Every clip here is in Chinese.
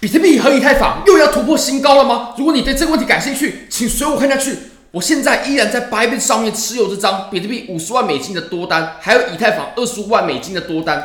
比特币和以太坊又要突破新高了吗？如果你对这个问题感兴趣，请随我看下去。我现在依然在 Bybit 上面持有这张比特币五十万美金的多单，还有以太坊二十五万美金的多单。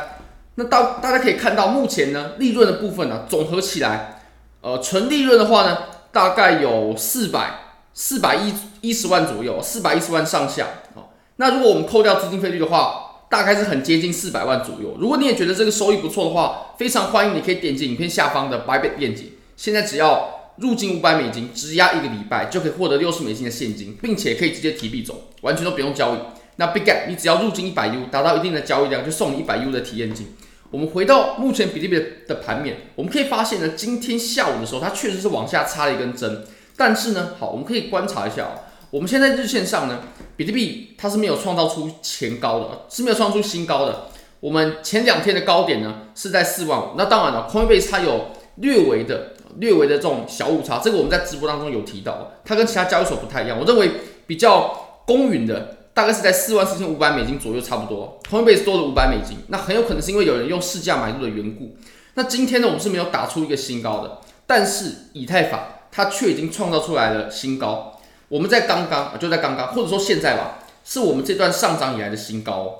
那大大家可以看到，目前呢利润的部分呢，总合起来，呃，纯利润的话呢，大概有四百四百一一十万左右，四百一十万上下。好，那如果我们扣掉资金费率的话，大概是很接近四百万左右。如果你也觉得这个收益不错的话，非常欢迎你可以点击影片下方的 Buybit 链接。现在只要入金五百美金，质押一个礼拜就可以获得六十美金的现金，并且可以直接提币走，完全都不用交易。那 Big Gap，你只要入金一百 U，达到一定的交易量，就送你一百 U 的体验金。我们回到目前比特币的盘面，我们可以发现呢，今天下午的时候它确实是往下插了一根针，但是呢，好，我们可以观察一下啊。我们现在日线上呢，比特币它是没有创造出前高的，是没有创出新高的。我们前两天的高点呢是在四万五，那当然了，Coinbase 它有略微的、略微的这种小误差，这个我们在直播当中有提到，它跟其他交易所不太一样。我认为比较公允的大概是在四万四千五百美金左右，差不多。Coinbase 多了五百美金，那很有可能是因为有人用市价买入的缘故。那今天呢，我们是没有打出一个新高的，但是以太坊它却已经创造出来了新高。我们在刚刚啊，就在刚刚，或者说现在吧，是我们这段上涨以来的新高哦。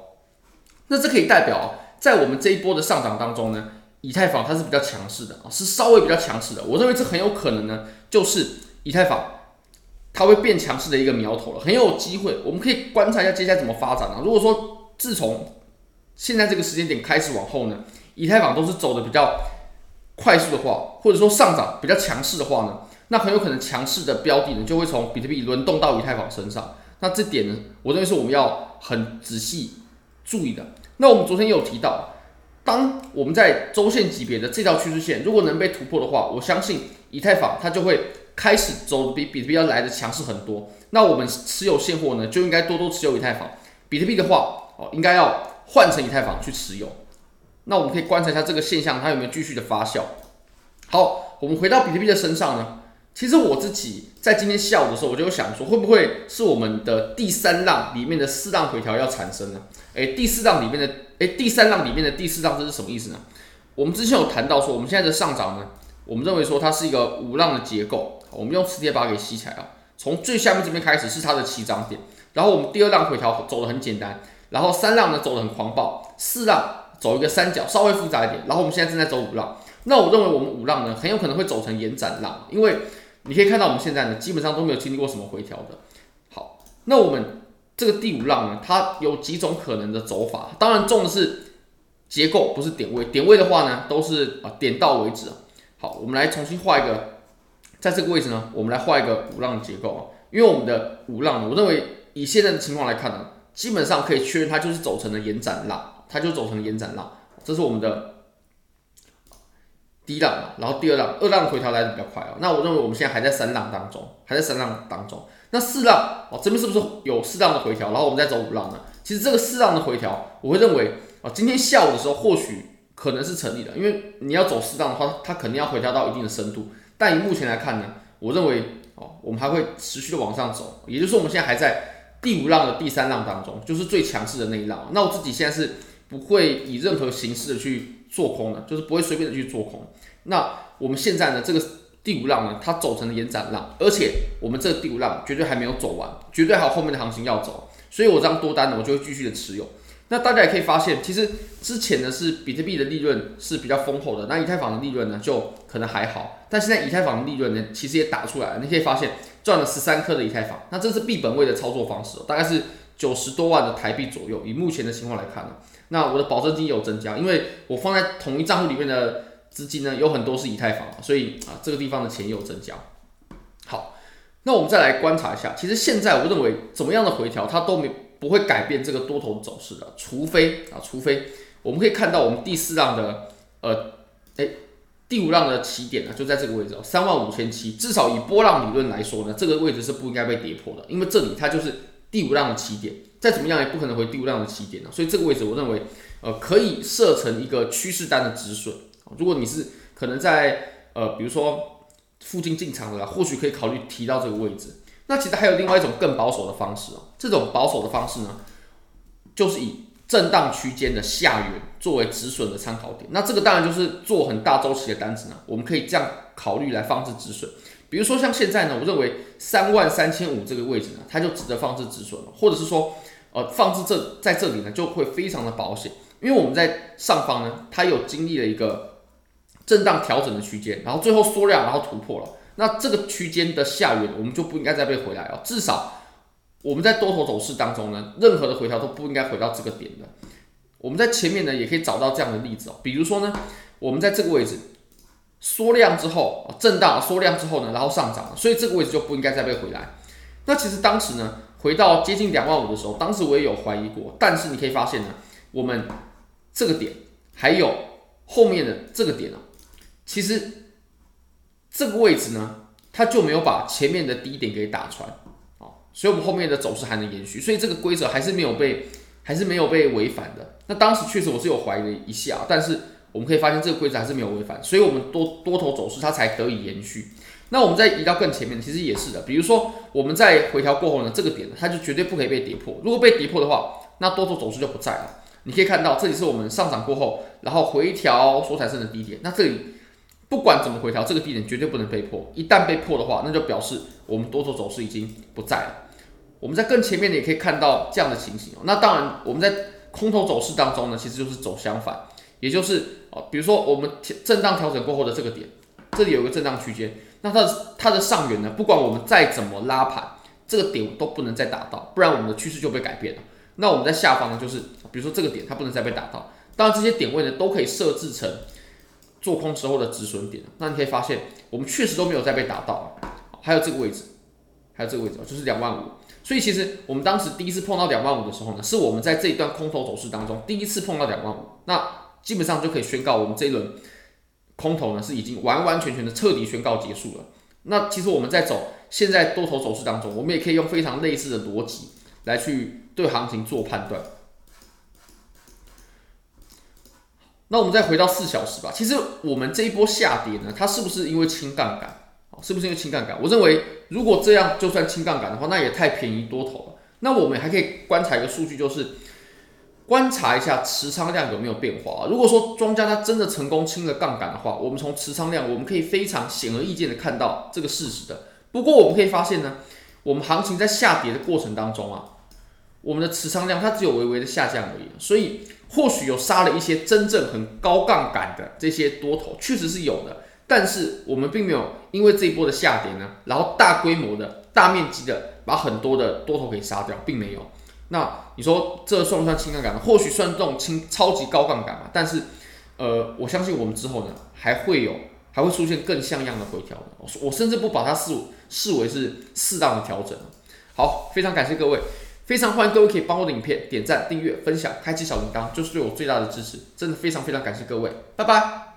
那这可以代表，在我们这一波的上涨当中呢，以太坊它是比较强势的啊，是稍微比较强势的。我认为这很有可能呢，就是以太坊它会变强势的一个苗头了，很有机会。我们可以观察一下接下来怎么发展啊。如果说自从现在这个时间点开始往后呢，以太坊都是走的比较快速的话，或者说上涨比较强势的话呢，那很有可能强势的标的呢，就会从比特币轮动到以太坊身上。那这点呢，我认为是我们要很仔细注意的。那我们昨天也有提到，当我们在周线级别的这条趋势线如果能被突破的话，我相信以太坊它就会开始走比比特币要来的强势很多。那我们持有现货呢，就应该多多持有以太坊。比特币的话，哦，应该要换成以太坊去持有。那我们可以观察一下这个现象，它有没有继续的发酵。好，我们回到比特币的身上呢。其实我自己在今天下午的时候，我就想说，会不会是我们的第三浪里面的四浪回调要产生呢？诶，第四浪里面的，诶，第三浪里面的第四浪，这是什么意思呢？我们之前有谈到说，我们现在的上涨呢，我们认为说它是一个五浪的结构。我们用磁铁把它给吸起来啊，从最下面这边开始是它的起涨点，然后我们第二浪回调走得很简单，然后三浪呢走得很狂暴，四浪走一个三角，稍微复杂一点，然后我们现在正在走五浪。那我认为我们五浪呢，很有可能会走成延展浪，因为你可以看到，我们现在呢，基本上都没有经历过什么回调的。好，那我们这个第五浪呢，它有几种可能的走法。当然，重的是结构，不是点位。点位的话呢，都是啊点到为止。好，我们来重新画一个，在这个位置呢，我们来画一个五浪结构啊。因为我们的五浪，我认为以现在的情况来看呢，基本上可以确认它就是走成了延展浪，它就走成延展浪。这是我们的。第一浪嘛，然后第二浪，二浪回调来的比较快啊。那我认为我们现在还在三浪当中，还在三浪当中。那四浪哦，这边是不是有适当的回调？然后我们再走五浪呢？其实这个四浪的回调，我会认为啊，今天下午的时候或许可能是成立的，因为你要走四浪的话，它肯定要回调到一定的深度。但以目前来看呢，我认为哦，我们还会持续的往上走，也就是说我们现在还在第五浪的第三浪当中，就是最强势的那一浪。那我自己现在是不会以任何形式的去。做空的，就是不会随便的去做空。那我们现在呢，这个第五浪呢，它走成了延展浪，而且我们这个第五浪绝对还没有走完，绝对还有后面的行情要走。所以我这样多单呢，我就会继续的持有。那大家也可以发现，其实之前呢是比特币的利润是比较丰厚的，那以太坊的利润呢就可能还好。但现在以太坊的利润呢，其实也打出来了，你可以发现赚了十三颗的以太坊。那这是币本位的操作方式，大概是九十多万的台币左右。以目前的情况来看呢。那我的保证金有增加，因为我放在统一账户里面的资金呢，有很多是以太坊，所以啊，这个地方的钱也有增加。好，那我们再来观察一下，其实现在我认为怎么样的回调，它都没不会改变这个多头走势的，除非啊，除非我们可以看到我们第四浪的呃，哎，第五浪的起点呢，就在这个位置哦，三万五千七，至少以波浪理论来说呢，这个位置是不应该被跌破的，因为这里它就是第五浪的起点。再怎么样也不可能回第五浪的起点了，所以这个位置我认为，呃，可以设成一个趋势单的止损。如果你是可能在呃，比如说附近进场的，或许可以考虑提到这个位置。那其实还有另外一种更保守的方式哦，这种保守的方式呢，就是以震荡区间的下缘作为止损的参考点。那这个当然就是做很大周期的单子呢，我们可以这样考虑来放置止损。比如说像现在呢，我认为三万三千五这个位置呢，它就值得放置止损了，或者是说，呃，放置这在这里呢就会非常的保险，因为我们在上方呢，它有经历了一个震荡调整的区间，然后最后缩量，然后突破了。那这个区间的下缘，我们就不应该再被回来了。至少我们在多头走势当中呢，任何的回调都不应该回到这个点的。我们在前面呢，也可以找到这样的例子哦。比如说呢，我们在这个位置缩量之后，震荡缩量之后呢，然后上涨，所以这个位置就不应该再被回来。那其实当时呢，回到接近两万五的时候，当时我也有怀疑过，但是你可以发现呢，我们这个点还有后面的这个点啊，其实。这个位置呢，它就没有把前面的低点给打穿，啊，所以我们后面的走势还能延续，所以这个规则还是没有被，还是没有被违反的。那当时确实我是有怀疑了一下，但是我们可以发现这个规则还是没有违反，所以我们多多头走势它才得以延续。那我们再移到更前面，其实也是的，比如说我们在回调过后呢，这个点它就绝对不可以被跌破，如果被跌破的话，那多头走势就不在了。你可以看到这里是我们上涨过后，然后回调所产生的低点，那这里。不管怎么回调，这个低点绝对不能被破。一旦被破的话，那就表示我们多头走势已经不在了。我们在更前面的也可以看到这样的情形。那当然，我们在空头走势当中呢，其实就是走相反，也就是比如说我们震荡调整过后的这个点，这里有个震荡区间，那它的它的上缘呢，不管我们再怎么拉盘，这个点都不能再打到，不然我们的趋势就被改变了。那我们在下方呢，就是比如说这个点它不能再被打到，当然这些点位呢都可以设置成。做空之后的止损点，那你可以发现，我们确实都没有再被打到。还有这个位置，还有这个位置，就是两万五。所以其实我们当时第一次碰到两万五的时候呢，是我们在这一段空头走势当中第一次碰到两万五。那基本上就可以宣告，我们这一轮空头呢是已经完完全全的彻底宣告结束了。那其实我们在走现在多头走势当中，我们也可以用非常类似的逻辑来去对行情做判断。那我们再回到四小时吧。其实我们这一波下跌呢，它是不是因为轻杠杆？是不是因为轻杠杆？我认为，如果这样就算轻杠杆的话，那也太便宜多头了。那我们还可以观察一个数据，就是观察一下持仓量有没有变化。如果说庄家他真的成功轻了杠杆的话，我们从持仓量我们可以非常显而易见的看到这个事实的。不过我们可以发现呢，我们行情在下跌的过程当中啊，我们的持仓量它只有微微的下降而已，所以。或许有杀了一些真正很高杠杆的这些多头，确实是有的，但是我们并没有因为这一波的下跌呢，然后大规模的大面积的把很多的多头给杀掉，并没有。那你说这算不算轻杠杆呢？或许算这种轻超级高杠杆嘛，但是呃，我相信我们之后呢还会有还会出现更像样的回调，我我甚至不把它视视为是适当的调整。好，非常感谢各位。非常欢迎各位可以帮我的影片点赞、订阅、分享、开启小铃铛，就是对我最大的支持。真的非常非常感谢各位，拜拜。